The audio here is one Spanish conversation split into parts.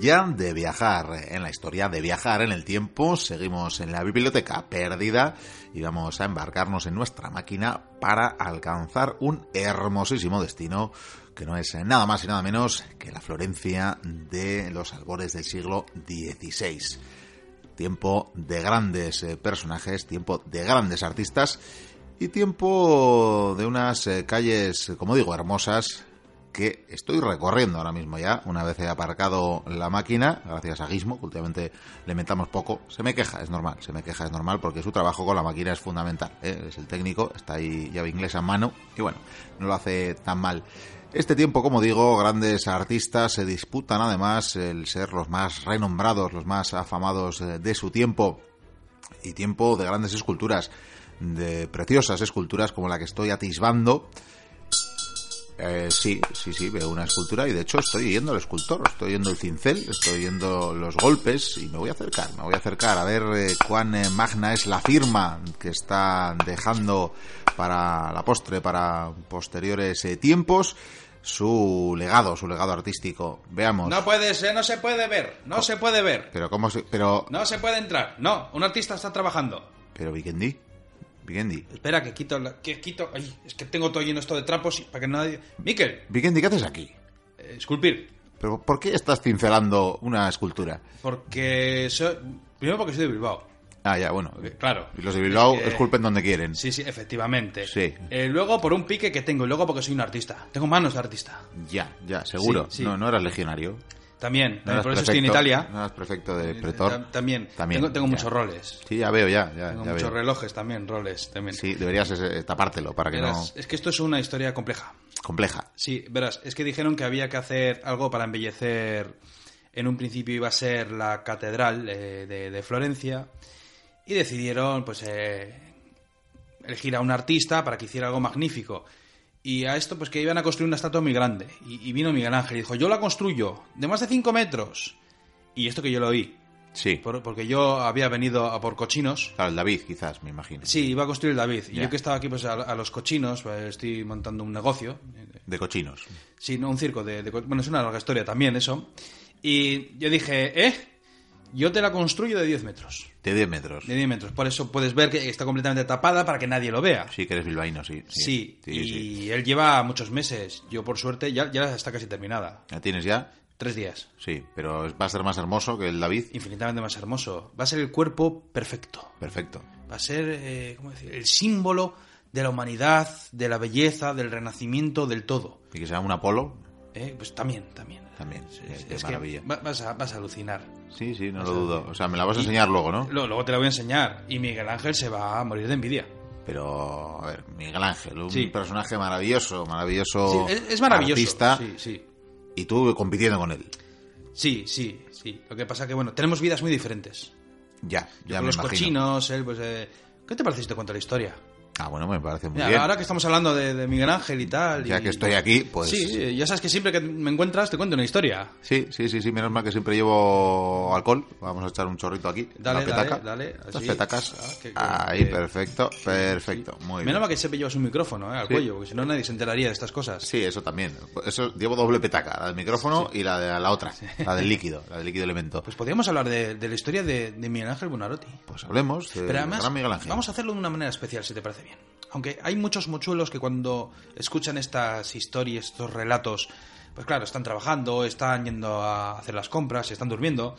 Ya de viajar en la historia, de viajar en el tiempo. Seguimos en la biblioteca perdida y vamos a embarcarnos en nuestra máquina para alcanzar un hermosísimo destino que no es nada más y nada menos que la Florencia de los albores del siglo XVI. Tiempo de grandes eh, personajes, tiempo de grandes artistas y tiempo de unas eh, calles, como digo, hermosas que estoy recorriendo ahora mismo ya, una vez he aparcado la máquina, gracias a Gizmo, que últimamente le metamos poco, se me queja, es normal, se me queja, es normal, porque su trabajo con la máquina es fundamental, ¿eh? es el técnico, está ahí llave inglesa en mano, y bueno, no lo hace tan mal. Este tiempo, como digo, grandes artistas se disputan además el ser los más renombrados, los más afamados eh, de su tiempo, y tiempo de grandes esculturas, de preciosas esculturas como la que estoy atisbando, eh, sí, sí, sí, veo una escultura y de hecho estoy yendo al escultor, estoy yendo el cincel, estoy yendo los golpes y me voy a acercar, me voy a acercar a ver eh, cuán eh, magna es la firma que está dejando para la postre, para posteriores tiempos su legado, su legado artístico. Veamos. No puede ser, no se puede ver, no se puede ver. Pero cómo se, pero no se puede entrar. No, un artista está trabajando. Pero Vikendi. Vikendi. Espera, que quito. La, que quito. Ay, es que tengo todo lleno esto de trapos para que nadie. Miquel. Vikendi, ¿qué haces aquí? Eh, esculpir. ¿Pero por qué estás cincelando una escultura? Porque. Soy... Primero porque soy de Bilbao. Ah, ya, bueno. Claro. Y los de Bilbao esculpen donde quieren. Sí, sí, efectivamente. Sí. Eh, luego por un pique que tengo y luego porque soy un artista. Tengo manos de artista. Ya, ya, seguro. Sí, sí. No, no eras legionario. También, No eras por eso estoy en Italia. No eras prefecto de Eh, pretor. tam- También. También, Tengo, muchos roles. Sí, ya veo, ya, ya, Tengo ya muchos veo. relojes también, roles también. Sí, deberías eh, tapártelo para que Verás, no... Es que esto es una historia compleja. Compleja. Sí, verás, es que dijeron que había que hacer algo para embellecer. En un principio iba a ser la catedral eh, de, de Florencia y decidieron, pues, eh, elegir a un artista para que hiciera algo magnífico. Y a esto, pues, que iban a construir una estatua muy grande. Y, y vino Miguel Ángel y dijo: Yo la construyo de más de 5 metros. Y esto que yo lo oí, Sí. por- porque yo había venido a por cochinos. Claro, el David, quizás, me imagino. Sí, iba a construir el David. Y yo que estaba aquí, pues, a, a los cochinos, pues, estoy montando un negocio. De cochinos. Sí, no, un circo de, Bueno, es una larga historia también eso. Y yo dije, ¿eh? Yo te la construyo de 10 metros. De 10 metros. De 10 metros. Por eso puedes ver que está completamente tapada para que nadie lo vea. Sí, que eres bilbaíno, sí. Sí, sí, y sí. él lleva muchos meses. Yo, por suerte, ya, ya está casi terminada. ¿La tienes ya? Tres días. Sí, pero va a ser más hermoso que el David. Infinitamente más hermoso. Va a ser el cuerpo perfecto. Perfecto. Va a ser, eh, ¿cómo decir? El símbolo de la humanidad, de la belleza, del renacimiento, del todo. Y que sea un Apolo, Eh, Pues también, también. También, Es, qué- es qué que maravilla. va- vas, a, vas a alucinar. Sí, sí, no lo dudo. O sea, me la vas a y- enseñar luego, ¿no? Lo- Luego te la voy a enseñar. Y Miguel Ángel se va a morir de envidia. Pero, a ver, Miguel Ángel, un Sí. personaje maravilloso, maravilloso. Sí, es, es maravilloso. artista, Sí, sí. y tú compitiendo con él. Sí, sí, sí. Lo que pasa que, bueno, tenemos vidas muy diferentes. Ya, ya Con me los imagino. cochinos, él, pues... eh, ¿Qué te parece si te cuento la historia? Ah, bueno, me parece muy Mira, bien. ahora que estamos hablando de, de Miguel Ángel y tal... Ya y- que estoy aquí, pues- Sí, ya sabes que siempre que me encuentras te cuento una historia. Sí, sí, sí, sí, menos mal que siempre llevo alcohol. Vamos a echar un chorrito aquí. Dale, dale, dale, Las petacas. Ah, que- que- Ahí, que- perfecto, perfecto. Muy Menos bien. mal que siempre llevas un micrófono eh, al Sí. cuello, porque si no nadie se enteraría de estas cosas. Sí, eso también. Eso llevo doble petaca, la del micrófono y la de la otra, la del líquido, la del líquido elemento. Pues podríamos hablar de, de la historia de, de Miguel Ángel Buonarroti. Pues hablemos de Pero además, gran Miguel Ángel. vamos a hacerlo de una manera especial, si te parece bien. Aunque hay muchos mochuelos que cuando escuchan estas historias, estos relatos, pues claro, están trabajando, están yendo a hacer las compras, están durmiendo.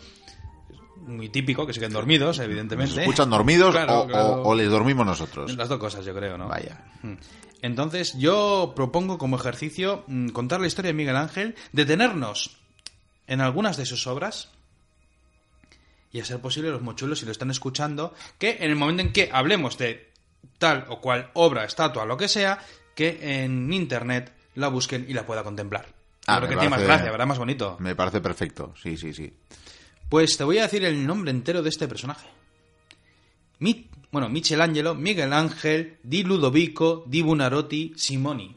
Es muy típico que se queden dormidos, evidentemente. ¿Nos escuchan dormidos Claro, o, claro. o- o les dormimos nosotros? Las dos cosas, yo creo, ¿no? Vaya. Mm. Entonces, yo propongo como ejercicio mm, contar la historia de Miguel Ángel, detenernos en algunas de sus obras y, a ser posible, los mochuelos, si lo están escuchando, que en el momento en que hablemos de tal o cual obra, estatua, lo que sea, que en internet la busquen y la pueda contemplar. Ah, creo que tiene más gracia, ¿verdad? Más bonito. Me parece perfecto, sí, sí, sí. Pues te voy a decir el nombre entero de este personaje. Mi- bueno, Michelangelo, Miguel Ángel, Di Ludovico, Di Buonarroti, Simoni.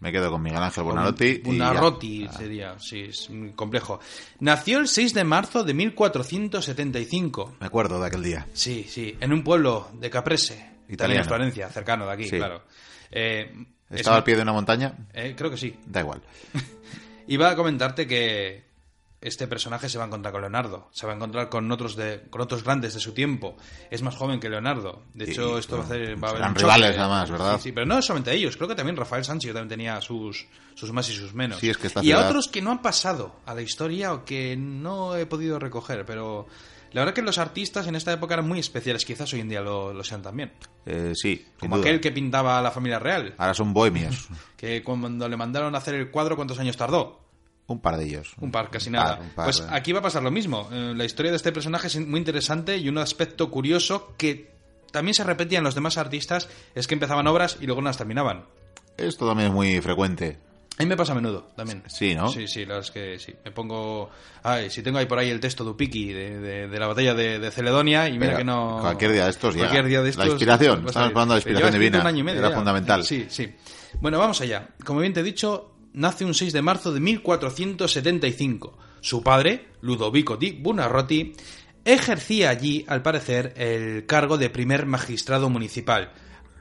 Me quedo con Miguel Ángel. Buonarroti Ah, sería, sí, es muy complejo. Nació el 6 de marzo de 1475. Me acuerdo de aquel día. Sí, sí, en un pueblo de Caprese, Italiano. en Florencia, cercano de aquí, Sí. claro. Eh, es ¿Estaba al pie de una montaña? eh, creo que sí. Da igual. Iba a comentarte que este personaje se va a encontrar con Leonardo, se va a encontrar con otros de, con otros grandes de su tiempo. Es más joven que Leonardo. De hecho, esto va a hacer. Va a haber rivales, además, ¿verdad? Sí, sí, pero no solamente ellos. Creo que también Rafael Sánchez también tenía sus, sus más y sus menos. Sí, es que esta y a otros que no han pasado a la historia o que no he podido recoger, pero. La verdad que los artistas en esta época eran muy especiales, quizás hoy en día lo, lo sean también. Eh, sí, Como duda. aquel que pintaba a la familia real, Ahora son bohemios. que cuando le mandaron a hacer el cuadro, ¿cuántos años tardó? un par de ellos. Un par, casi Un nada. par, un par, pues eh. aquí va a pasar lo mismo. Eh, la historia de este personaje es muy interesante y un aspecto curioso que también se repetía en los demás artistas es que empezaban obras y luego no las terminaban. Esto también es muy frecuente. A mí me pasa a menudo también. Sí, ¿no? Sí, sí, la es que sí. Me pongo. Ay, si tengo ahí por ahí el texto de Upiki de, de- de la batalla de, de Celedonia y mira que no. cualquier día de estos llega. Cualquier día de La estos. inspiración, va a estamos hablando de la inspiración divina, un año y medio era ya. fundamental. Sí, sí. Bueno, vamos allá. Como bien te he dicho, nace un 6 de marzo de 1475. Su padre, Ludovico di Buonarroti, ejercía allí, al parecer, el cargo de primer magistrado municipal.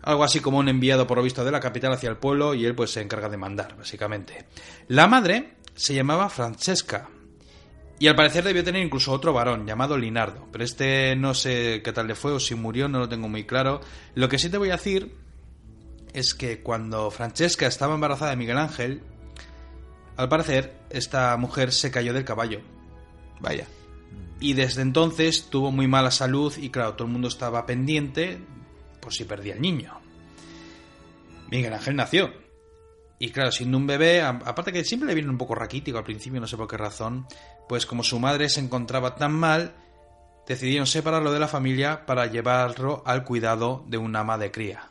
Algo así como un enviado por lo visto de la capital hacia el pueblo y él pues se encarga de mandar, básicamente. La madre se llamaba Francesca, y al parecer debió tener incluso otro varón llamado Linardo, pero este no sé qué tal le fue o si murió, no lo tengo muy claro. Lo que sí te voy a decir es que cuando Francesca estaba embarazada de Miguel Ángel, al parecer esta mujer se cayó del caballo. Vaya. Y desde entonces tuvo muy mala salud y claro, todo el mundo estaba pendiente por si perdía el niño. Miguel Ángel nació. Y claro, siendo un bebé, aparte que siempre le viene un poco raquítico al principio, no sé por qué razón, pues como su madre se encontraba tan mal, decidieron separarlo de la familia para llevarlo al cuidado de una ama de cría,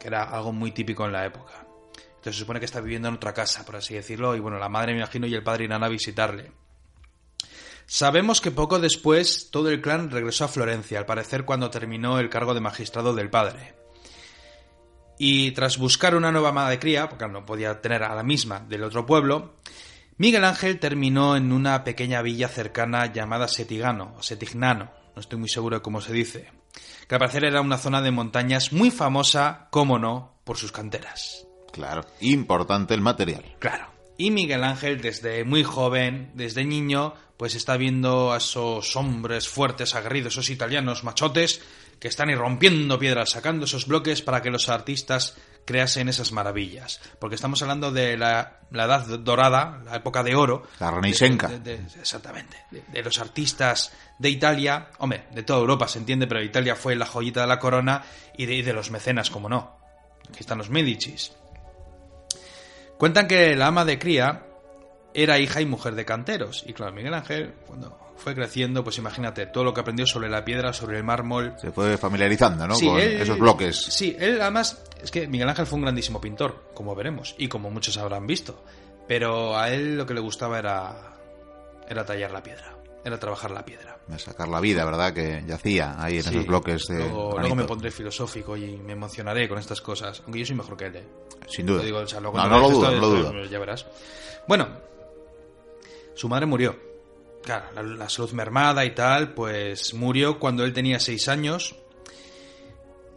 que era algo muy típico en la época. Entonces se supone que está viviendo en otra casa, por así decirlo, y bueno, la madre me imagino y el padre irán a visitarle. Sabemos que poco después todo el clan regresó a Florencia, al parecer cuando terminó el cargo de magistrado del padre. Y tras buscar una nueva ama de cría, porque no podía tener a la misma del otro pueblo, Miguel Ángel terminó en una pequeña villa cercana llamada Setigano o Setignano, no estoy muy seguro de cómo se dice, que al parecer era una zona de montañas muy famosa, como no, por sus canteras. Claro. Importante el material. Claro. Y Miguel Ángel, desde muy joven, desde niño, pues está viendo a esos hombres fuertes, aguerridos, esos italianos machotes, que están irrompiendo piedras, sacando esos bloques para que los artistas creasen esas maravillas. Porque estamos hablando de la, la edad dorada, la época de oro. La Renaissance. Exactamente. De, de los artistas de Italia, hombre, de toda Europa se entiende, pero Italia fue la joyita de la corona y de, y de los mecenas, como no. Aquí están los Medicis. Cuentan que la ama de cría era hija y mujer de canteros. Y claro, Miguel Ángel, cuando fue creciendo, pues imagínate, todo lo que aprendió sobre la piedra, sobre el mármol. Se fue familiarizando, ¿no? Sí, Con él- esos bloques. Sí, él además, es que Miguel Ángel fue un grandísimo pintor, como veremos, y como muchos habrán visto. Pero a él lo que le gustaba era, era tallar la piedra, era trabajar la piedra. De sacar la vida, ¿verdad? Que yacía ahí en Sí, esos bloques de luego, luego me pondré filosófico y me emocionaré con estas cosas, aunque yo soy mejor que él. ¿eh? Sin duda. Digo, o sea, luego no, no lo dudo, esto, no lo dudo. Ya verás. Bueno, su madre murió. Claro, la, salud mermada y tal, pues murió cuando él tenía seis años.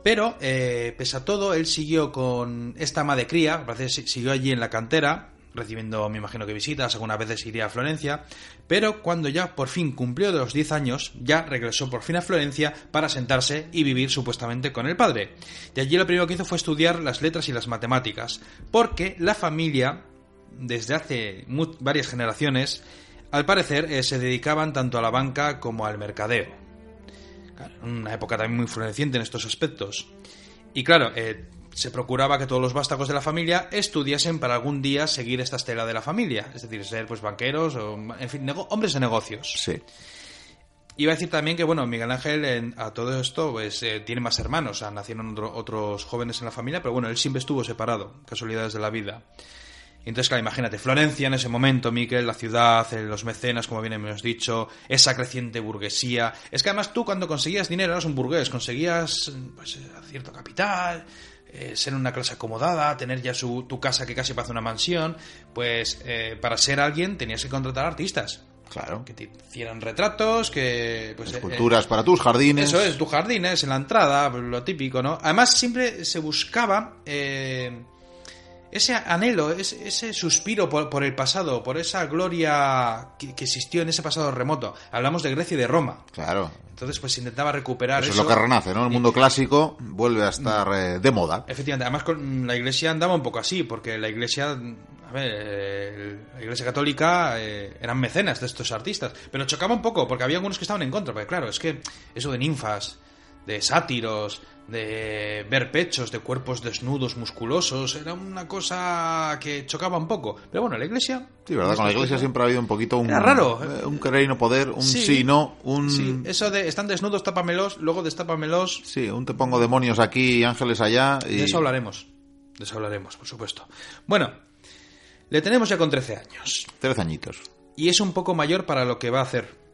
Pero, eh, pese a todo, él siguió con esta ama de cría, parece siguió allí en la cantera, recibiendo, me imagino que visitas, algunas veces iría a Florencia, pero cuando ya por fin cumplió de los 10 años, ya regresó por fin a Florencia para sentarse y vivir supuestamente con el padre. Y allí lo primero que hizo fue estudiar las letras y las matemáticas, porque la familia, desde hace varias generaciones, al parecer eh, se dedicaban tanto a la banca como al mercadeo. Claro, una época también muy floreciente en estos aspectos. Y claro, eh, se procuraba que todos los vástagos de la familia estudiasen para algún día seguir esta estela de la familia, es decir, ser pues banqueros o, en fin, hombres de negocios. Sí. Iba a decir también que, bueno, Miguel Ángel en- a todo esto pues eh, tiene más hermanos, o sea, nacieron otro- otros jóvenes en la familia, pero bueno, él siempre estuvo separado, casualidades de la vida. Entonces, claro, imagínate, Florencia en ese momento, Miquel, la ciudad, eh, los mecenas, como bien hemos dicho, esa creciente burguesía. Es que además tú cuando conseguías dinero eras un burgués, conseguías pues, eh, cierto capital, eh, ser una clase acomodada, tener ya su, tu casa que casi parece una mansión, pues eh, para ser alguien tenías que contratar artistas. Claro. Que te hicieran retratos, que... Pues, eh, Esculturas para tus jardines. eso es, tu jardín es en la entrada, pues, lo típico, ¿no? Además, siempre se buscaba eh, ese anhelo, ese, ese suspiro por, por el pasado, por esa gloria que, que existió en ese pasado remoto. Hablamos de Grecia y de Roma. Claro. Entonces, pues intentaba recuperar Eso eso. es lo que renace, ¿no? El mundo clásico vuelve a estar eh, de moda. Efectivamente, además con la iglesia andaba un poco así, porque la iglesia, a ver, eh, la iglesia católica eh, eran mecenas de estos artistas, pero chocaba un poco, porque había algunos que estaban en contra, porque claro, es que eso de ninfas, de sátiros, de ver pechos, de cuerpos desnudos, musculosos, era una cosa que chocaba un poco. Pero bueno, la iglesia... Sí, ¿verdad? Con la iglesia siempre ha habido un poquito un... Era raro. eh, Un querer y no poder, un sí, Sí. no, un... Sí, eso de están desnudos, tápamelos, luego destápamelos, Sí, un te pongo demonios aquí y ángeles allá y... De eso hablaremos. De eso hablaremos, por supuesto. Bueno, le tenemos ya con 13 años. Tres añitos. Y es un poco mayor para lo que va a hacer.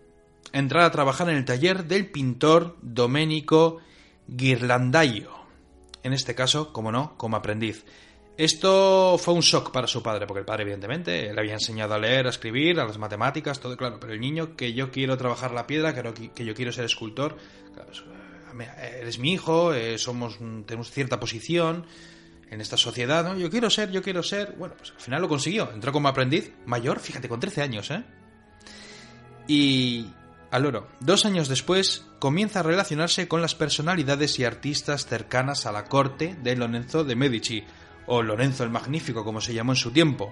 Entrar a trabajar en el taller del pintor Domenico Ghirlandaio. En este caso, como no, como aprendiz. Esto fue un shock para su padre, porque el padre, evidentemente, le había enseñado a leer, a escribir, a las matemáticas, todo claro. Pero el niño, que yo quiero trabajar la piedra, que, yo quiero ser escultor, eres mi hijo, eh, somos, tenemos cierta posición en esta sociedad, ¿no? Yo quiero ser, yo quiero ser. Bueno, pues al final lo consiguió. Entró como aprendiz mayor, fíjate, con 13 años, ¿eh? Y al oro, dos años después, comienza a relacionarse con las personalidades y artistas cercanas a la corte de Lorenzo de Medici, o Lorenzo el Magnífico, como se llamó en su tiempo,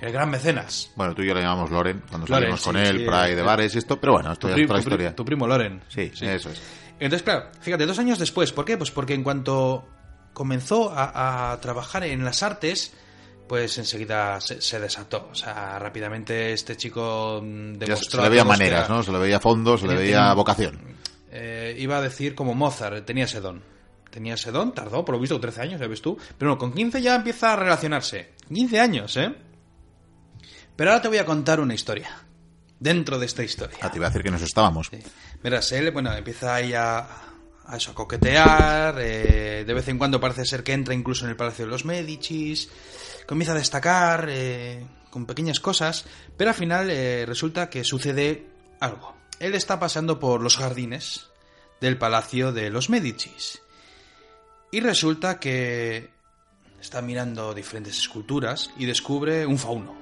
el gran mecenas. Bueno, tú y yo le llamamos Loren cuando Loren, salimos con él, sí, ahí de eh, bares y esto, pero bueno, esto Tu es otra historia. Tu primo Loren. Sí, eso es. Entonces, claro, fíjate, dos años después, ¿por qué? Pues porque en cuanto comenzó a, a trabajar en las artes, pues enseguida se, se desató. O sea, rápidamente este chico mm, Ya se- demostró le veía maneras, era- ¿no? Se le veía fondo, se le veía tenía- vocación. eh, iba a decir como Mozart, tenía ese don. Tenía ese don, tardó, por lo visto, 13 años, ya ves tú. Pero no, con 15 ya empieza a relacionarse. 15 años, ¿eh? Pero ahora te voy a contar una historia. Dentro de esta historia. Ah, te iba a decir que nos estábamos. Sí. Verás, él, bueno, empieza ahí a, a eso, a coquetear, eh, de vez en cuando parece ser que entra incluso en el Palacio de los Médicis, comienza a destacar eh, con pequeñas cosas, pero al final eh, resulta que sucede algo. Él está pasando por los jardines del Palacio de los Médicis y resulta que está mirando diferentes esculturas y descubre un fauno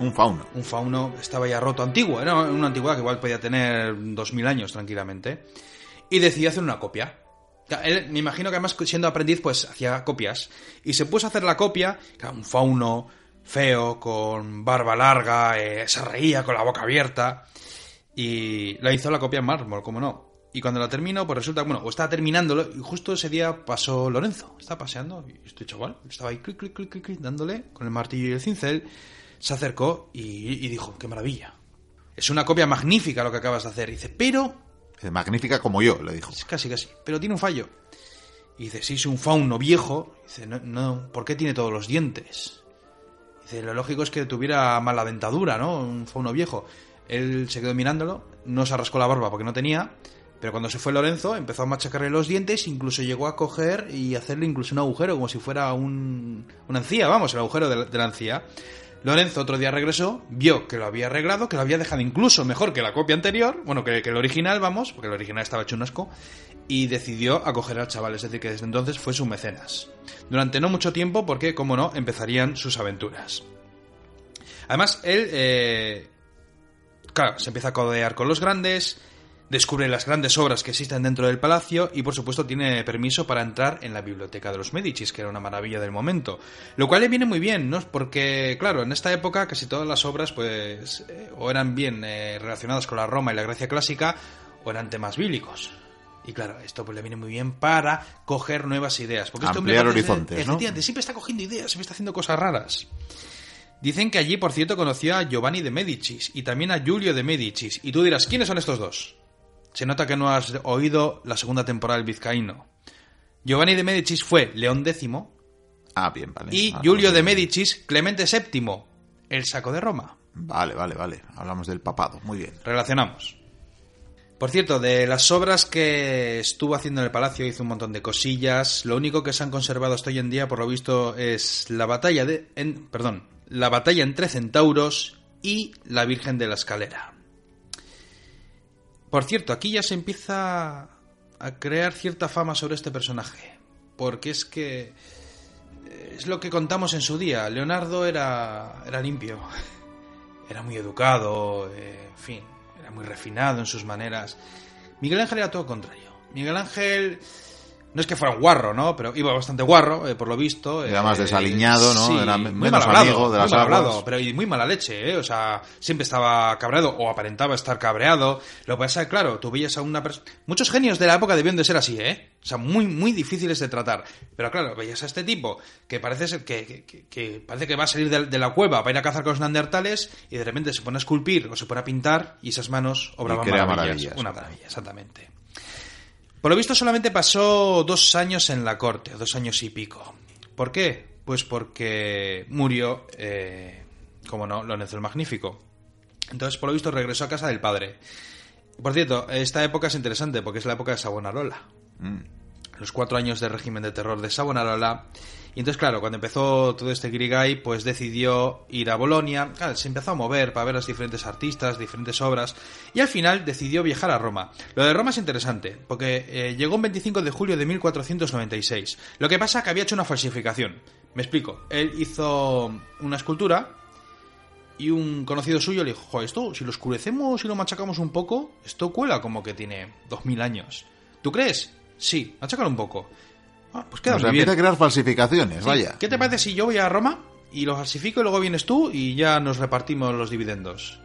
Un fauno. un fauno estaba ya roto antiguo, era una antigüedad que igual podía tener 2000 años tranquilamente, y decidió hacer una copia. Él, me imagino que además siendo aprendiz pues hacía copias, y se puso a hacer la copia, un fauno feo, con barba larga, eh, se reía con la boca abierta, y la hizo la copia en mármol, como no. Y cuando la terminó, pues resulta, bueno, o estaba terminándolo, y justo ese día pasó Lorenzo, estaba paseando, y este chaval estaba ahí clic, clic, clic, clic, clic, dándole con el martillo y el cincel, se acercó y, y dijo, qué maravilla. Es una copia magnífica lo que acabas de hacer. Y dice, pero, Magnífica como yo, le dijo. casi, casi, pero tiene un fallo. Y dice, si es un fauno viejo, dice, no, no, ¿por qué tiene todos los dientes? Dice, lo lógico es que tuviera mala dentadura, ¿no? Un fauno viejo. Él se quedó mirándolo, no se arrascó la barba porque no tenía, pero cuando se fue Lorenzo empezó a machacarle los dientes, incluso llegó a coger y hacerle incluso un agujero, como si fuera un, una encía, vamos, el agujero de la, de la encía. Lorenzo otro día regresó, vio que lo había arreglado, que lo había dejado incluso mejor que la copia anterior, bueno, que, que el original, vamos, porque el original estaba hecho un asco, y decidió acoger al chaval, es decir, que desde entonces fue su mecenas. Durante no mucho tiempo, porque, como no, empezarían sus aventuras. Además, él, eh, claro, se empieza a codear con los grandes, descubre las grandes obras que existen dentro del palacio y por supuesto tiene permiso para entrar en la biblioteca de los Medicis, que era una maravilla del momento. Lo cual le viene muy bien, ¿no? Porque, claro, en esta época casi todas las obras pues eh, o eran bien eh, relacionadas con la Roma y la Grecia clásica o eran temas bíblicos. Y claro, esto pues le viene muy bien para coger nuevas ideas. Porque este hombre Ampliar parece- horizontes, ¿no? Efectivamente, siempre está cogiendo ideas, siempre está haciendo cosas raras. Dicen que allí, por cierto, conoció a Giovanni de Medicis y también a Giulio de Medicis. Y tú dirás, ¿quiénes son estos dos? Se nota que no has oído la segunda temporada del Vizcaíno. Giovanni de Medicis fue León X Ah, bien, vale. y Ah, Giulio pues, de Medicis Clemente VII, el saco de Roma. Vale, vale, vale. Hablamos del papado. Muy bien. Relacionamos. Por cierto, de las obras que estuvo haciendo en el palacio hizo un montón de cosillas. Lo único que se han conservado hasta hoy en día, por lo visto, es la batalla de, en, perdón, la batalla entre centauros y la Virgen de la Escalera. Por cierto, aquí ya se empieza a crear cierta fama sobre este personaje, porque es que es lo que contamos en su día. Leonardo era, era limpio, era muy educado, eh, en fin, era muy refinado en sus maneras. Miguel Ángel era todo contrario. Miguel Ángel no es que fuera un guarro, ¿no? Pero iba bastante guarro, eh, por lo visto. Era eh, más desaliñado, ¿no? sí, Era muy menos mal hablado, amigo de las muy mal hablado, pero y muy mala leche, ¿eh? O sea, siempre estaba cabreado o aparentaba estar cabreado. Lo que pasa es que, claro, tú veías a una persona... Muchos genios de la época debían de ser así, ¿eh? O sea, muy, muy difíciles de tratar. Pero claro, veías a este tipo que parece ser que, que- que- que parece que va a salir de, de la cueva para ir a cazar con los neandertales y de repente se pone a esculpir o se pone a pintar y esas manos obraban maravillas. maravillas. Una maravilla, exactamente. Por lo visto solamente pasó dos años en la corte, dos años y pico. ¿Por qué? Pues porque murió, eh, como no, Lorenzo el Magnífico. Entonces, por lo visto, regresó a casa del padre. Por cierto, esta época es interesante porque es la época de Savonarola. Mm. Los cuatro años de régimen de terror de Savonarola. Y entonces, claro, cuando empezó todo este Grigay, pues decidió ir a Bolonia. Claro, se empezó a mover para ver a los diferentes artistas, diferentes obras. Y al final decidió viajar a Roma. Lo de Roma es interesante, porque eh, llegó un 25 de julio de 1496. Lo que pasa que había hecho una falsificación. Me explico. Él hizo una escultura y un conocido suyo le dijo, "Jo, esto, si lo oscurecemos y lo machacamos un poco, esto cuela como que tiene 2000 años. ¿Tú crees? Sí, machácalo un poco. Ah, pues queda O sea, muy bien. a crear falsificaciones, Sí, vaya. ¿Qué te parece si yo voy a Roma y lo falsifico y luego vienes tú y ya nos repartimos los dividendos?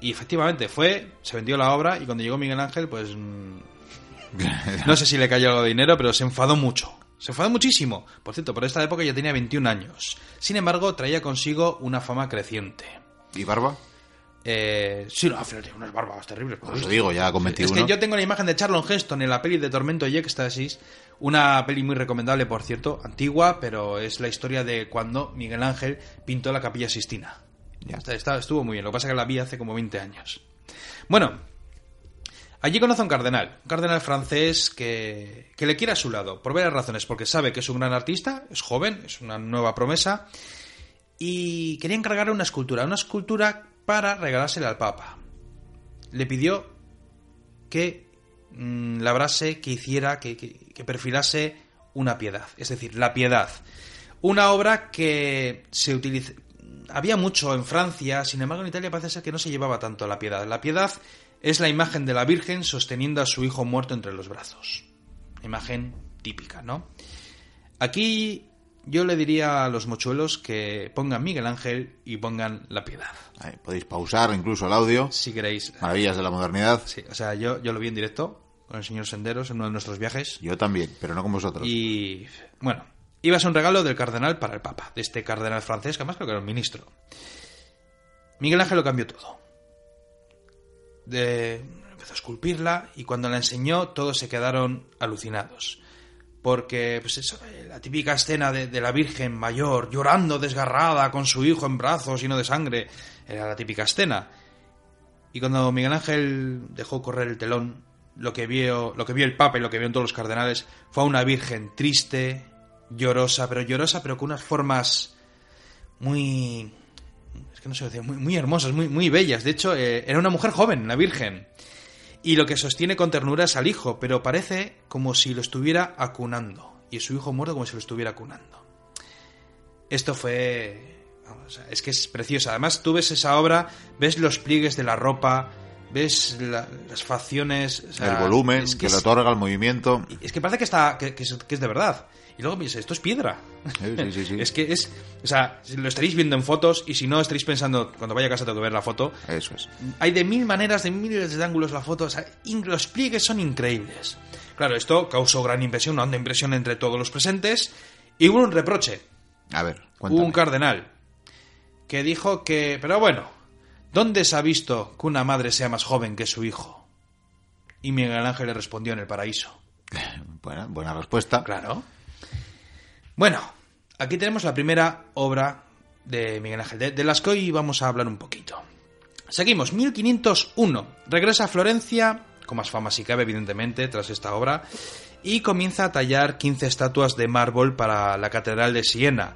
Y efectivamente fue, se vendió la obra y cuando llegó Miguel Ángel, pues mm, no sé si le cayó algo de dinero, pero se enfadó mucho. Se enfadó muchísimo. Por cierto, por esta época ya tenía 21 años. Sin embargo, traía consigo una fama creciente. ¿Y barba? Eh, sí, no, unas barbas terribles. por Pues visto. digo, ya con Es 21. que yo tengo la imagen de Charlon Heston en la peli de Tormento y Éxtasis, una peli muy recomendable, por cierto, antigua, pero es la historia de cuando Miguel Ángel pintó la Capilla Sistina. Ya. Está- está- estuvo muy bien, lo que pasa es que la vi hace como 20 años. Bueno, allí conoce a un cardenal, un cardenal francés que, que le quiere a su lado, por varias razones, porque sabe que es un gran artista, es joven, es una nueva promesa, y quería encargarle una escultura, una escultura para regalársela al Papa. Le pidió que mm, labrase, que hiciera, que, perfilase una piedad, es decir, la piedad. Una obra que se utiliza... Había mucho en Francia, sin embargo en Italia parece ser que no se llevaba tanto la piedad. La piedad es la imagen de la Virgen sosteniendo a su hijo muerto entre los brazos. Imagen típica, ¿no? Aquí yo le diría a los mochuelos que pongan Miguel Ángel y pongan la piedad. Ahí, podéis pausar incluso el audio. Si queréis. Maravillas de la modernidad. Sí, o sea, yo, yo lo vi en directo con el señor Senderos en uno de nuestros viajes. Yo también, pero no con vosotros. Y bueno, iba a ser un regalo del cardenal para el Papa, de este cardenal francés, que además creo que era un ministro. Miguel Ángel lo cambió todo. De- empezó a esculpirla y cuando la enseñó todos se quedaron alucinados. Porque, pues eso, eh, la típica escena de, la Virgen mayor llorando desgarrada con su hijo en brazos lleno de sangre, era la típica escena. Y cuando Miguel Ángel dejó correr el telón, lo que vio, lo que vio el Papa y lo que vieron todos los cardenales fue a una virgen triste, llorosa, pero llorosa, pero con unas formas muy, es que no sé muy, muy hermosas, muy, muy bellas. De hecho, eh, era una mujer joven, la virgen. Y lo que sostiene con ternura es al hijo, pero parece como si lo estuviera acunando. Y su hijo muerto como si lo estuviera acunando. Esto fue... vamos, es que es preciosa. Además, tú ves esa obra, ves los pliegues de la ropa, ves la- las facciones... o sea, el volumen es que, es- le otorga el movimiento. es que parece que está que, que es, que es de verdad. Y luego piensas, esto es piedra. Sí, sí, sí. Es que es... O sea, lo estaréis viendo en fotos y si no estaréis pensando, cuando vaya a casa tengo que ver la foto, Eso es. hay de mil maneras, de miles de ángulos la foto. O sea, los pliegues son increíbles. Claro, esto causó gran impresión, una honda impresión entre todos los presentes. Y hubo un reproche. A ver, Hubo cuéntame. un cardenal que dijo que... Pero bueno, ¿dónde se ha visto que una madre sea más joven que su hijo? Y Miguel Ángel le respondió en el paraíso. Buena, buena respuesta. Claro. Bueno, aquí tenemos la primera obra de Miguel Ángel, de, de las que hoy vamos a hablar un poquito. Seguimos, 1501. Regresa a Florencia, con más fama si cabe, evidentemente, tras esta obra, y comienza a tallar 15 estatuas de mármol para la Catedral de Siena.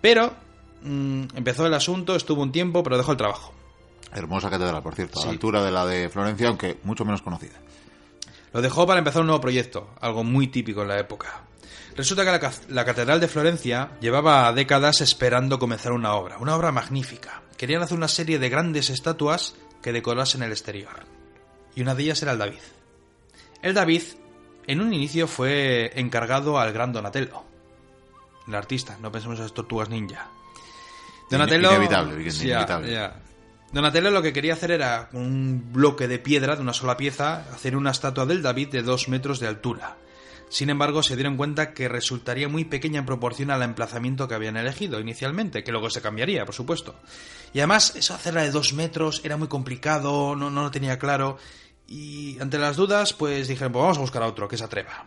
Pero mm, empezó el asunto, estuvo un tiempo, pero dejó el trabajo. Hermosa catedral, por cierto, a la altura de la de Florencia, aunque mucho menos conocida. Lo dejó para empezar un nuevo proyecto, algo muy típico en la época. Resulta que la, la, Catedral de Florencia llevaba décadas esperando comenzar una obra, una obra magnífica. Querían hacer una serie de grandes estatuas que decorasen el exterior. Y una de ellas era el David. El David, en un inicio, fue encargado al gran Donatello. El artista, no pensemos en las tortugas ninja. Donatello. Inevitable, inevitable. Donatello lo que quería hacer era un bloque de piedra de una sola pieza, hacer una estatua del David de dos metros de altura. Sin embargo, se dieron cuenta que resultaría muy pequeña en proporción al emplazamiento que habían elegido inicialmente, que luego se cambiaría, por supuesto. Y además, eso hacerla de dos metros era muy complicado, no, no lo tenía claro. Y ante las dudas, pues dijeron, pues vamos a buscar a otro que se atreva.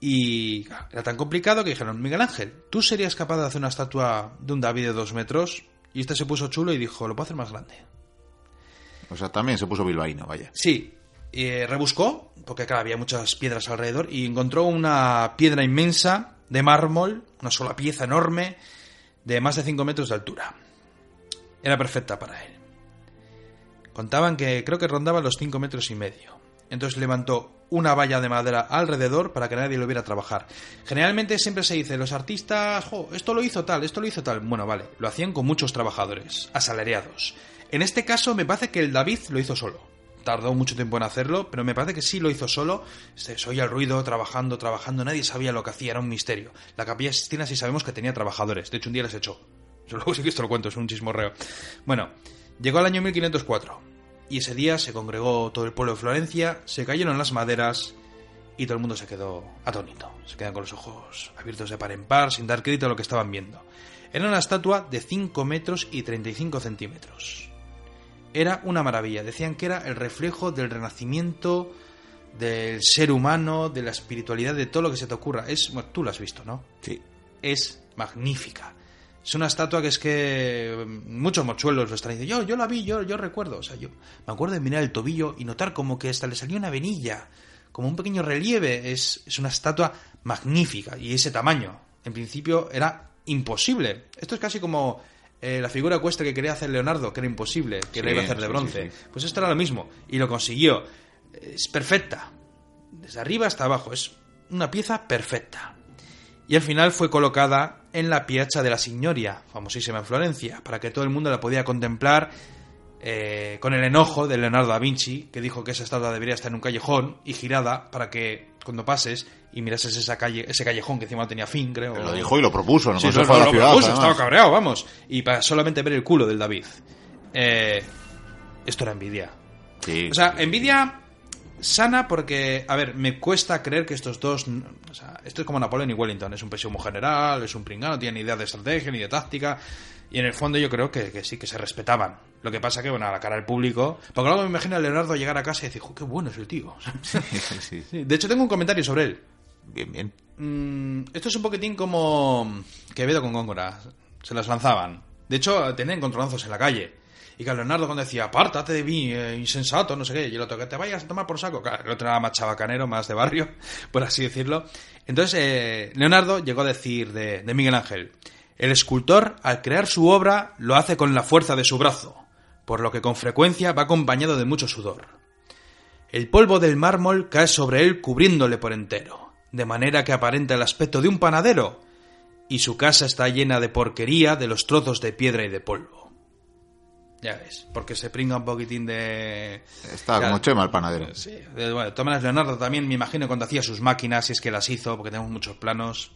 Y era tan complicado que dijeron, Miguel Ángel, ¿tú serías capaz de hacer una estatua de un David de dos metros? Y este se puso chulo y dijo, lo puedo hacer más grande. O sea, también se puso bilbaíno, vaya. Sí. Y rebuscó, porque claro, había muchas piedras alrededor, y encontró una piedra inmensa de mármol, una sola pieza enorme, de más de 5 metros de altura. Era perfecta para él. Contaban que creo que rondaba los 5 metros y medio. Entonces levantó una valla de madera alrededor para que nadie lo viera trabajar. Generalmente siempre se dice, los artistas, jo, esto lo hizo tal, esto lo hizo tal. Bueno, vale, lo hacían con muchos trabajadores, asalariados. En este caso me parece que el David lo hizo solo. Tardó mucho tiempo en hacerlo, pero me parece que sí lo hizo solo. Se oía el ruido, trabajando, trabajando. Nadie sabía lo que hacía, era un misterio. La capilla Sistina sí sabemos que tenía trabajadores. De hecho, un día les echó. Luego sí que esto lo cuento, es un chismorreo. Bueno, llegó al año 1504 y ese día se congregó todo el pueblo de Florencia, se cayeron las maderas y todo el mundo se quedó atónito. Se quedan con los ojos abiertos de par en par, sin dar crédito a lo que estaban viendo. Era una estatua de 5 metros y 35 centímetros. Era una maravilla. Decían que era el reflejo del renacimiento, del ser humano, de la espiritualidad, de todo lo que se te ocurra. Es, tú lo has visto, ¿no? Sí. Es magnífica. Es una estatua que es que mm, muchos mochuelos lo están diciendo. Yo, yo la vi, yo, yo recuerdo. O sea, yo me acuerdo de mirar el tobillo y notar como que hasta le salió una venilla, como un pequeño relieve. Es, es una estatua magnífica y ese tamaño. En principio era imposible. Esto es casi como eh, la figura ecuestre que quería hacer Leonardo, que era imposible, que le iba a hacer de bronce. pues esto era lo mismo y lo consiguió. Es perfecta. Desde arriba hasta abajo. Es una pieza perfecta y al final fue colocada en la Piazza de la Signoria, famosísima en Florencia, para que todo el mundo la podía contemplar eh, con el enojo de Leonardo da Vinci, que dijo que esa estatua debería estar en un callejón y girada para que cuando pases y mirases esa calle, ese callejón que encima no tenía fin, creo. Lo dijo y lo propuso, no sí, lo, la ciudad, propuso, estaba cabreado, vamos. Y para solamente ver el culo del David. Eh, esto era envidia. Sí, o sea, envidia sana porque, a ver, me cuesta creer que estos dos... O sea, esto es como Napoleón y Wellington, es un pésimo general, es un pringano, no tiene ni idea de estrategia ni de táctica, y en el fondo yo creo que, sí, que se respetaban. Lo que pasa que, bueno, a la cara del público... Porque luego me imagino a Leonardo llegar a casa y decir, qué bueno es el tío! De hecho, tengo un comentario sobre él. Bien, bien. Mm, esto es un poquitín como Quevedo con Góngora. Se las lanzaban. De hecho, tenían encontronazos en la calle. Y que Leonardo cuando decía, apártate de mí, eh, insensato, no sé qué, y el otro, que te vayas a tomar por saco, claro, el otro era más chabacanero, más de barrio, por así decirlo. Entonces, eh, Leonardo llegó a decir de, de Miguel Ángel, el escultor, al crear su obra, lo hace con la fuerza de su brazo, por lo que con frecuencia va acompañado de mucho sudor. El polvo del mármol cae sobre él cubriéndole por entero, de manera que aparenta el aspecto de un panadero, y su casa está llena de porquería de los trozos de piedra y de polvo. Ya ves, porque se pringa un poquitín de... Está como Chema el panadero. Sí, bueno, de Leonardo también me imagino cuando hacía sus máquinas, si es que las hizo, porque tenemos muchos planos.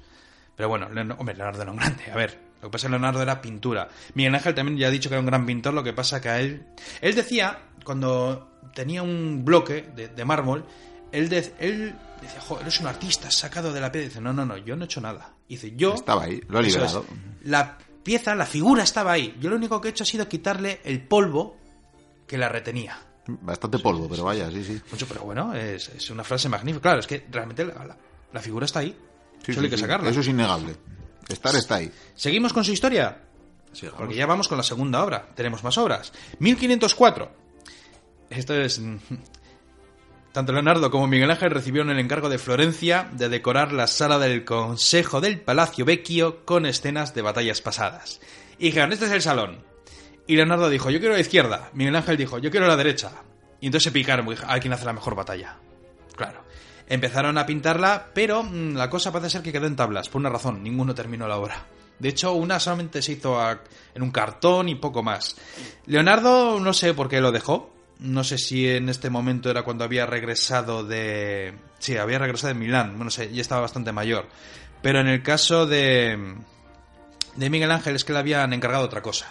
Pero bueno, hombre, Leonardo era un grande, a ver. Lo que pasa es que Leonardo era pintura. Miguel Ángel también ya ha dicho que era un gran pintor, lo que pasa que a él... Él decía, cuando tenía un bloque de, mármol, él, él decía, joder, eres un artista sacado de la piedra. Dice, no, no, no, yo no he hecho nada. Dice, yo... Estaba ahí, lo ha liberado. la pieza, la figura estaba ahí. Yo lo único que he hecho ha sido quitarle el polvo que la retenía. Bastante polvo, pero vaya, sí, sí. Mucho, pero bueno, es, una frase magnífica. Claro, es que realmente la, figura está ahí. Solo hay que sacarla. Eso es innegable. Estar está ahí. ¿Seguimos con su historia? Porque ya vamos con la segunda obra. Tenemos más obras. 1504. Esto es tanto Leonardo como Miguel Ángel recibieron el encargo de Florencia de decorar la sala del Consejo del Palacio Vecchio con escenas de batallas pasadas. Y dijeron, este es el salón. Y Leonardo dijo, yo quiero la izquierda. Miguel Ángel dijo, yo quiero la derecha. Y entonces se picaron, a quién hace la mejor batalla. Claro. Empezaron a pintarla, pero mm, la cosa parece ser que quedó en tablas, por una razón, ninguno terminó la obra. De hecho, una solamente se hizo a- en un cartón y poco más. Leonardo no sé por qué lo dejó. No sé si en este momento era cuando había regresado de... Sí, había regresado de Milán. No sé, ya estaba bastante mayor. Pero en el caso de... De Miguel Ángel es que le habían encargado otra cosa.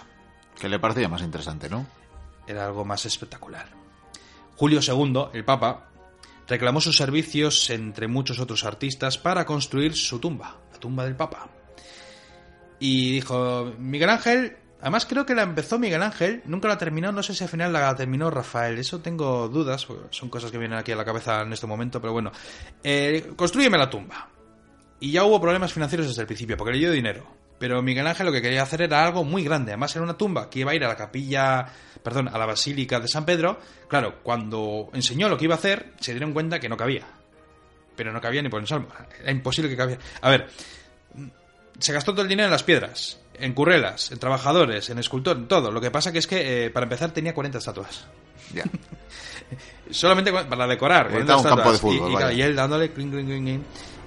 Que le parecía más interesante, ¿no? Era algo más espectacular. Julio II, el Papa, reclamó sus servicios entre muchos otros artistas para construir su tumba, la tumba del Papa. Y dijo, Miguel Ángel, además creo que la empezó Miguel Ángel, nunca la terminó, no sé si al final la terminó Rafael, eso tengo dudas, son cosas que vienen aquí a la cabeza en este momento, pero bueno, eh, construyeme la tumba. Y ya hubo problemas financieros desde el principio, porque le dio dinero. Pero Miguel Ángel lo que quería hacer era algo muy grande. Además, era una tumba que iba a ir a la capilla, perdón, a la Basílica de San Pedro. Claro, cuando enseñó lo que iba a hacer, se dieron cuenta que no cabía. Pero no cabía ni por el salmo. Era imposible que cabía. A ver, se gastó todo el dinero en las piedras, en currelas, en trabajadores, en escultor, en todo. Lo que pasa que es que, eh, para empezar, tenía 40 estatuas. Ya. Solamente para decorar. Era 40 un campo de estatuas. Y- fútbol, y, y él dándole clink, clink, clink.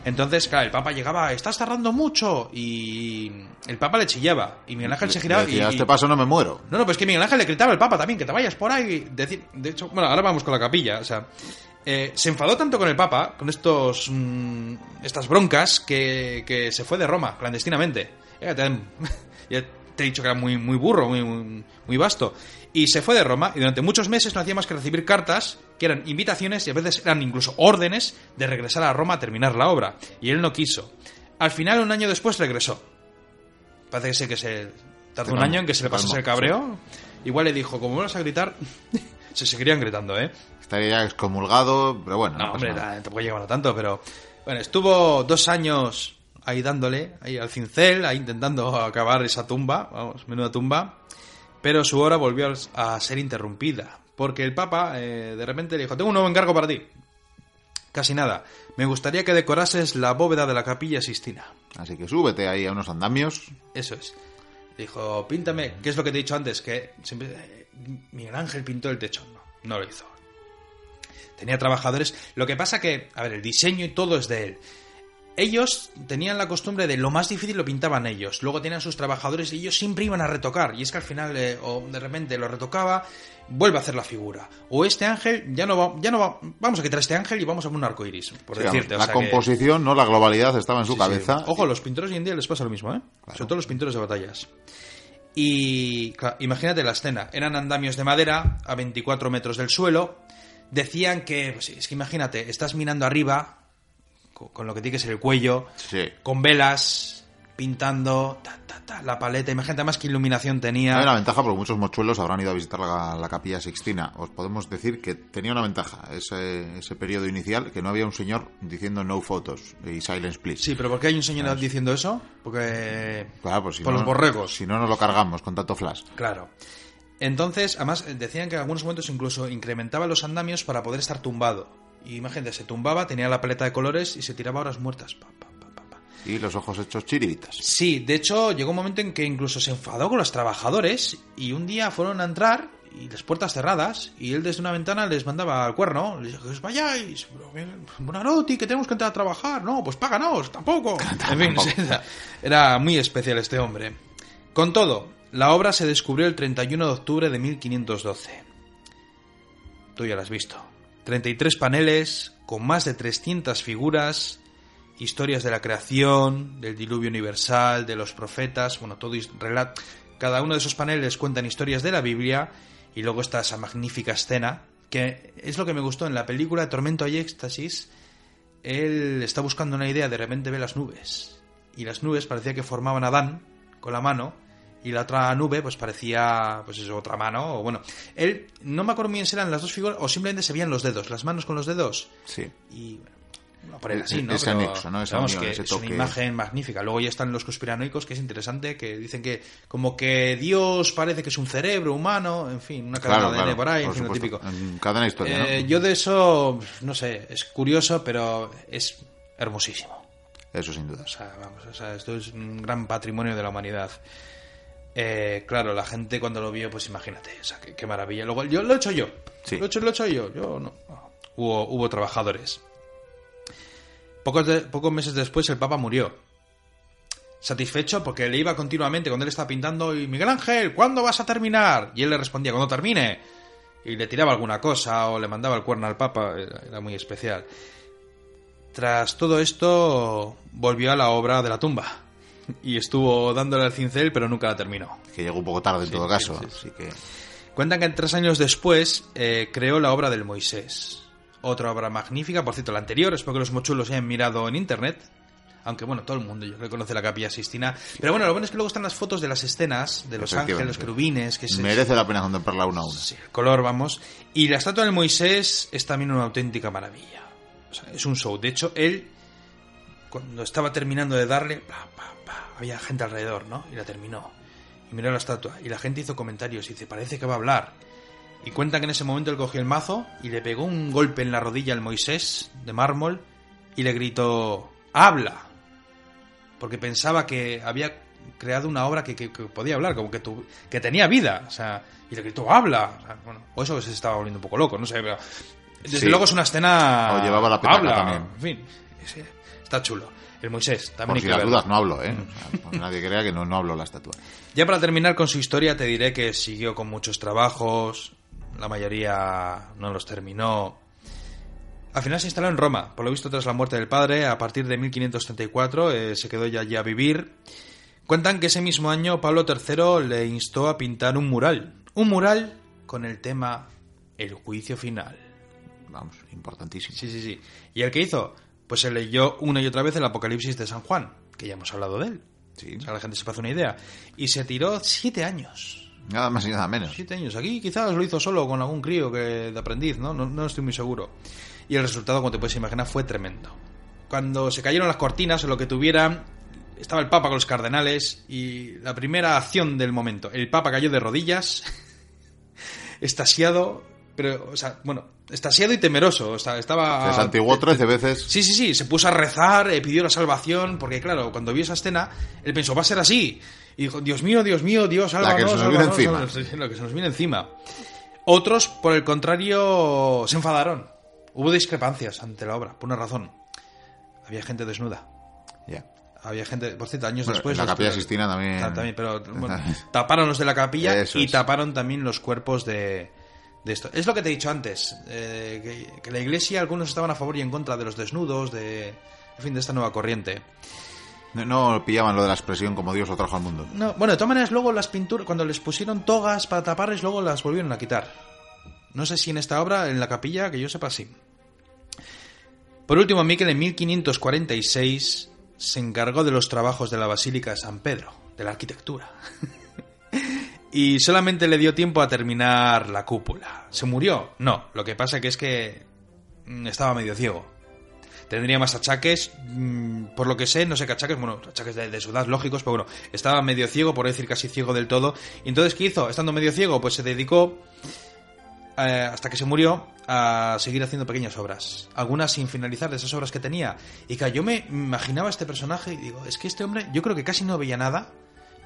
Entonces, claro, el Papa llegaba, estás tardando mucho. Y el Papa le chillaba. Y Miguel Ángel se giraba Le decía, y, a este paso no me muero. no, no, pues que Miguel Ángel le gritaba al Papa también, que te vayas por ahí. Decir, de hecho, bueno, ahora vamos con la capilla. O sea, eh, se enfadó tanto con el Papa, con estos mm, estas broncas, que, que se fue de Roma, clandestinamente. Te, ya te he dicho que era muy, muy burro, muy, muy, muy vasto. Y se fue de Roma y durante muchos meses no hacía más que recibir cartas que eran invitaciones y a veces eran incluso órdenes de regresar a Roma a terminar la obra. Y él no quiso. Al final, un año después, regresó. Parece que sé que se tardó un año en que se le se pasase el cabreo. Igual le dijo, como vuelvas a gritar, se seguirían gritando, ¿eh? Estaría ya excomulgado, pero bueno. No, pasa hombre, nada. ta- tampoco llegaron a tanto, pero... Bueno, estuvo dos años ahí dándole, ahí al cincel, ahí intentando acabar esa tumba, vamos, menuda tumba, pero su hora volvió a ser interrumpida, porque el Papa eh, de repente le dijo, tengo un nuevo encargo para ti. Casi nada. Me gustaría que decorases la bóveda de la capilla Sistina. Así que súbete ahí a unos andamios. Eso es. Dijo, píntame, ¿qué es lo que te he dicho antes? Que siempre eh, Miguel Ángel pintó el techo. No, no lo hizo. Tenía trabajadores. Lo que pasa que, a ver, el diseño y todo es de él. Ellos tenían la costumbre de lo más difícil lo pintaban ellos. Luego tenían sus trabajadores y ellos siempre iban a retocar. Y es que al final, eh, o de repente lo retocaba, vuelve a hacer la figura. O este ángel, ya no va, ya no va, vamos a quitar este ángel y vamos a poner un arco iris, por Sí, decirte. o la que- composición, no la globalidad, estaba en su Sí, cabeza. sí. Ojo, los pintores hoy en día les pasa lo mismo, ¿eh? Sobre todo los pintores de batallas. Y claro, imagínate la escena. Eran andamios de madera a 24 metros del suelo. Decían que, pues, es que imagínate, estás mirando arriba, con, lo que tiene que ser el cuello, Sí. con velas, pintando, ta, ta, ta, la paleta. Imagínate más que iluminación tenía. Hay una ventaja porque muchos mochuelos habrán ido a visitar la, la capilla Sixtina. Os podemos decir que tenía una ventaja ese, ese periodo inicial, que no había un señor diciendo no photos y silence please. Sí, pero ¿por qué hay un señor diciendo eso? Porque... Claro, pues si por no, los borregos. Si no, nos lo cargamos con tanto flash. Claro. Entonces, además, decían que en algunos momentos incluso incrementaba los andamios para poder estar tumbado. Y imagínate, se tumbaba, tenía la paleta de colores y se tiraba horas muertas. Pa, pa, pa, pa, pa. Y los ojos hechos chiribitas. Sí, de hecho, llegó un momento en que incluso se enfadó con los trabajadores y un día fueron a entrar y las puertas cerradas y él desde una ventana les mandaba al cuerno. Les dijo, que os vayáis, Buonarroti, que tenemos que entrar a trabajar. No, pues páganos, tampoco. En fin, era, era muy especial este hombre. Con todo, la obra se descubrió el 31 de octubre de 1512. Tú ya la has visto. 33 paneles con más de 300 figuras, historias de la creación, del diluvio universal, de los profetas, bueno, todo is- relat- cada uno de esos paneles cuentan historias de la Biblia y luego está esa magnífica escena que es lo que me gustó en la película Tormento y éxtasis. Él está buscando una idea, de repente ve las nubes y las nubes parecía que formaban a Adán con la mano y la otra nube pues parecía pues eso otra mano o bueno él no me acuerdo muy bien si eran las dos figuras o simplemente se veían los dedos las manos con los dedos Sí. y bueno, ponen E- así, ¿no? ese anexo, ¿no? Esa unión, que ese es una imagen magnífica. Luego ya están los conspiranoicos, que es interesante, que dicen que como que Dios parece que es un cerebro humano, en fin, una cadena Claro, de claro, por ahí, en por fin, lo típico. En cadena historia, Eh, ¿no? Yo de eso, no sé, es curioso, pero es hermosísimo. Eso sin duda. O sea, vamos, o sea, esto es un gran patrimonio de la humanidad. Eh, claro, la gente cuando lo vio, pues imagínate, o sea, qué, qué maravilla. Luego, yo lo he hecho yo. Sí. Lo he hecho, lo he hecho yo. Yo no. hubo, hubo trabajadores. Pocos, de- pocos meses después el Papa murió. Satisfecho porque le iba continuamente cuando él estaba pintando y Miguel Ángel, ¿cuándo vas a terminar? Y él le respondía, cuando termine. Y le tiraba alguna cosa o le mandaba el cuerno al Papa, era, era muy especial. Tras todo esto, volvió a la obra de la tumba. Y estuvo dándole al cincel, pero nunca la terminó. Que llegó un poco tarde en Sí, todo caso. sí, sí. Así que. Cuentan que tres años después eh, creó la obra del Moisés. Otra obra magnífica, por cierto, la anterior, espero que los mochulos hayan mirado en internet. Aunque bueno, todo el mundo yo creo que conoce la capilla Sistina. Pero bueno, lo bueno es que luego están las fotos de las escenas, de los ángeles, los querubines, que es Merece la pena contemplarla una a una. Sí, el color, vamos. Y la estatua del Moisés es también una auténtica maravilla. O sea, es un show. De hecho, él, cuando estaba terminando de darle, pa, pa, pa, había gente alrededor, ¿no? Y la terminó. Y miró la estatua. Y la gente hizo comentarios y dice, parece que va a hablar. Y cuentan que en ese momento él cogió el mazo y le pegó un golpe en la rodilla al Moisés de mármol y le gritó, habla. Porque pensaba que había creado una obra que, que- que podía hablar, como que, tu- que tenía vida. O sea, y le gritó, habla. O, sea, bueno, o eso se estaba volviendo un poco loco, no sé, pero... Desde Sí. luego es una escena... O llevaba la habla. también. En fin, está chulo. El Moisés, también Por hay si que las verlo. dudas, no hablo, ¿eh? Nadie crea que no, no hablo la estatua. Ya para terminar con su historia te diré que siguió con muchos trabajos, la mayoría no los terminó. Al final se instaló en Roma, por lo visto tras la muerte del padre, a partir de 1534 eh, se quedó ya allí a vivir. Cuentan que ese mismo año Pablo III le instó a pintar un mural, un mural con el tema El juicio final. Vamos, importantísimo. Sí, sí, sí. ¿Y el que hizo? Pues se leyó una y otra vez el Apocalipsis de San Juan, que ya hemos hablado de él. Sí. O sea, la gente se hace una idea. Y se tiró siete años. Nada más y nada menos. Siete años. Aquí quizás lo hizo solo con algún crío que de aprendiz, ¿no? ¿no? No estoy muy seguro. Y el resultado, como te puedes imaginar, fue tremendo. Cuando se cayeron las cortinas o lo que tuvieran, estaba el Papa con los cardenales y la primera acción del momento, el Papa cayó de rodillas, estasiado, pero, o sea, bueno, estasiado y temeroso. O sea, estaba... Se santiguó 13 veces. Sí, sí, sí, se puso a rezar, eh, pidió la salvación, porque claro, cuando vio esa escena, él pensó, va a ser así. Y dijo, Dios mío, Dios mío, Dios, La sálvanos, que se nos viene encima. sálvanos". Sí, Lo que se nos viene encima. Otros, por el contrario, se enfadaron. Hubo discrepancias ante la obra, por una razón. Había gente desnuda. Ya. Había gente, por cierto, años Bueno, después... la Capilla Sistina también. También, pero bueno, taparon los de la capilla Eso y es. taparon también los cuerpos de, de esto. Es lo que te he dicho antes, eh, que, que la iglesia, algunos estaban a favor y en contra de los desnudos, de, en fin, de esta nueva corriente. No, no pillaban lo de la expresión como Dios lo trajo al mundo. No, bueno, de todas maneras, luego las pinturas, cuando les pusieron togas para taparles, luego las volvieron a quitar. No sé si en esta obra, en la capilla, que yo sepa, sí. Por último, Miquel en 1546 se encargó de los trabajos de la Basílica de San Pedro, de la arquitectura. y solamente le dio tiempo a terminar la cúpula. ¿Se murió? No, lo que pasa que es que mm, estaba medio ciego. Tendría más achaques, mm, por lo que sé, no sé qué achaques, bueno, achaques de, de su edad lógicos, pero bueno, estaba medio ciego, por decir casi ciego del todo. Y entonces, ¿qué hizo? Estando medio ciego, pues se dedicó, eh, hasta que se murió, a seguir haciendo pequeñas obras. Algunas sin finalizar de esas obras que tenía. Y que yo me imaginaba este personaje y digo, es que este hombre, yo creo que casi no veía nada,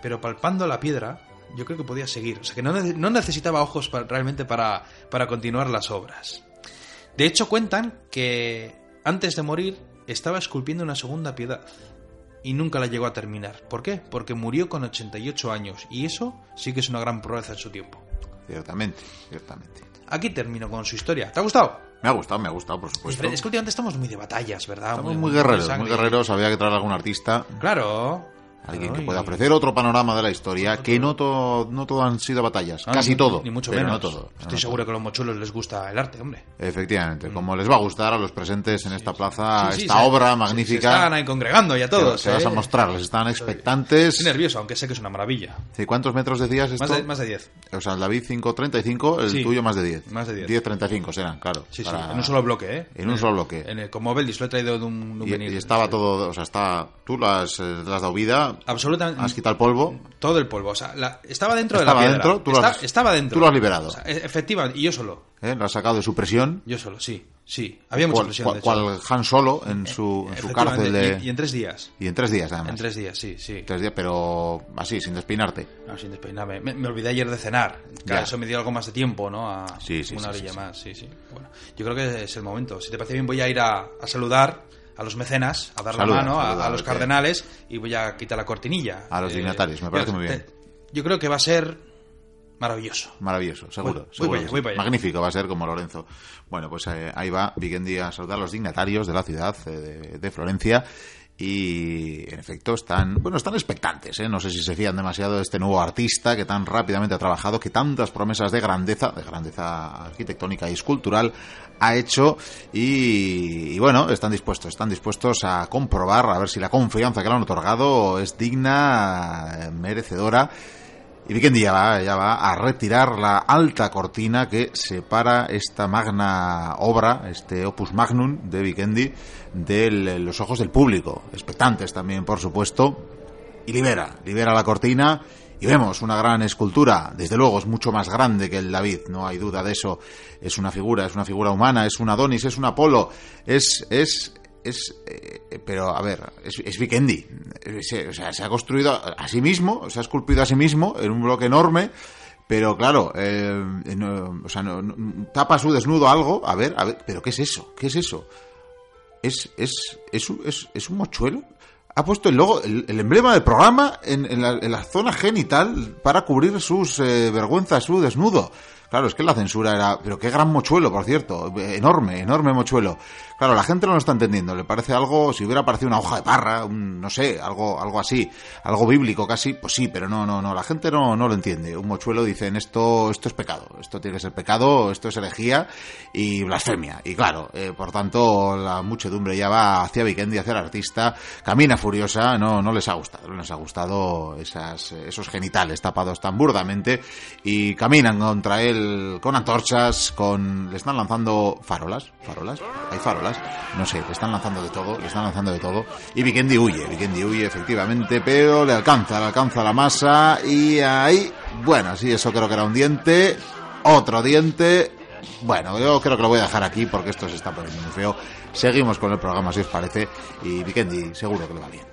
pero palpando la piedra, yo creo que podía seguir. O sea, que no, no necesitaba ojos pa- realmente para, para continuar las obras. De hecho, cuentan que antes de morir estaba esculpiendo una segunda piedad y nunca la llegó a terminar. ¿Por qué? Porque murió con 88 años y eso sí que es una gran proeza en su tiempo. Ciertamente, ciertamente. Aquí termino con su historia. ¿Te ha gustado? Me ha gustado, me ha gustado, por supuesto. Es que últimamente estamos muy de batallas, ¿verdad? Estamos muy guerreros, muy guerreros. Había que traer algún artista, Claro. Alguien que y- pueda ofrecer otro panorama de la historia, que no, to- no todo han sido batallas, Ah, casi ni- todo. Ni mucho pero menos. no todo. Estoy no seguro todo. que a los mochulos les gusta el arte, hombre. Efectivamente, como les va a gustar a los presentes en esta plaza, Sí, sí, esta se- obra se- Se magnífica. están ahí congregando ya todos. que vas a ¿eh? mostrarles, están expectantes. Estoy nervioso, aunque sé que es una maravilla. ¿Sí, ¿Cuántos metros decías esto? Más de, más de 10. O sea, el David 5.35, el Sí. tuyo más de 10. Más de 10. 10.35 serán, claro. Sí, sí, para- en un solo bloque, ¿eh? En un solo bloque. En el, como Beldis, lo he traído de un, de un Y, vinil. y estaba Sí. todo, o sea, está, tú las, eh, le has dado vida, Absolutamente. Has quitado el polvo. Todo el polvo. O sea, la- estaba dentro Estaba de la piedra. dentro, tú lo Está- has- estaba dentro. tú lo has liberado. O sea, e- efectivamente. Y yo solo. ¿eh? Lo has sacado de su presión. Yo solo, sí. Sí. Había mucha Cual, presión, cual- de hecho. cual Han Solo en su, en su cárcel de... y, y en tres días. y en tres días, además. En tres días, sí, sí. Tres días, pero así, sin despeinarte. No, sin despeinarme. Me, me olvidé ayer de cenar. Claro, Ya. eso me dio algo más de tiempo, ¿no? A Sí, sí, una sí, orilla más, sí, sí. Bueno, yo creo que es el momento. Si te parece bien, voy a ir a, a saludar a los mecenas, a dar Saluda, la mano a- saluda, a, los cardenales y voy a quitar la cortinilla. A los Eh, dignatarios, me parece yo- muy bien. te- yo creo que va a ser maravilloso. Maravilloso, seguro. Voy- seguro allá, allá. Magnífico, va a ser como Lorenzo. Bueno, pues eh, ahí va Vikendi a saludar a los dignatarios de la ciudad eh, de, de Florencia. Y en efecto están, bueno, están expectantes, ¿eh? No sé si se fían demasiado de este nuevo artista que tan rápidamente ha trabajado, que tantas promesas de grandeza, de grandeza arquitectónica y escultural ha hecho. Y, y bueno, están dispuestos, están dispuestos a comprobar, a ver si la confianza que le han otorgado es digna, merecedora y Vikendi ya va, ya va a retirar la alta cortina que separa esta magna obra, este opus magnum de Vikendi, de los ojos del público, expectantes también, por supuesto, y libera, libera la cortina y vemos una gran escultura, desde luego es mucho más grande que el David, no hay duda de eso, es una figura, es una figura humana, es un Adonis, es un Apolo, es, es, es, eh, pero a ver, es, es Vikendi, Eh, se- o sea, se ha construido a sí mismo, se ha esculpido a sí mismo en un bloque enorme, pero claro, eh, o sea, no- tapa su desnudo algo, a ver, a ver, pero ¿qué es eso? ¿Qué es eso? ¿Es, es, es, es, es un mochuelo? Ha puesto el logo, el, el emblema del programa en, en la, en la zona genital para cubrir sus eh, vergüenzas, su desnudo. Claro, es que la censura era... Pero qué gran mochuelo, por cierto. Enorme, enorme mochuelo. Claro, la gente no lo está entendiendo. Le parece algo... Si hubiera parecido una hoja de parra, un, no sé, algo, algo así. Algo bíblico casi. Pues sí, pero no, no, no. La gente no, no lo entiende. Un mochuelo dicen esto, esto es pecado. Esto tiene que ser pecado, esto es herejía y blasfemia. Y claro, eh, por tanto, la muchedumbre ya va hacia Vikendi, hacia el artista. Camina furiosa. No, no les ha gustado. No les ha gustado esas, esos genitales tapados tan burdamente. Y caminan contra él con antorchas, con le están lanzando farolas, farolas, hay farolas, no sé, le están lanzando de todo, le están lanzando de todo y Vikendi huye, Vikendi huye efectivamente, pero le alcanza, le alcanza la masa y ahí, bueno, sí, eso creo que era un diente, otro diente, bueno, yo creo que lo voy a dejar aquí porque esto se está poniendo muy feo. Seguimos con el programa si os parece y Vikendi seguro que lo va bien.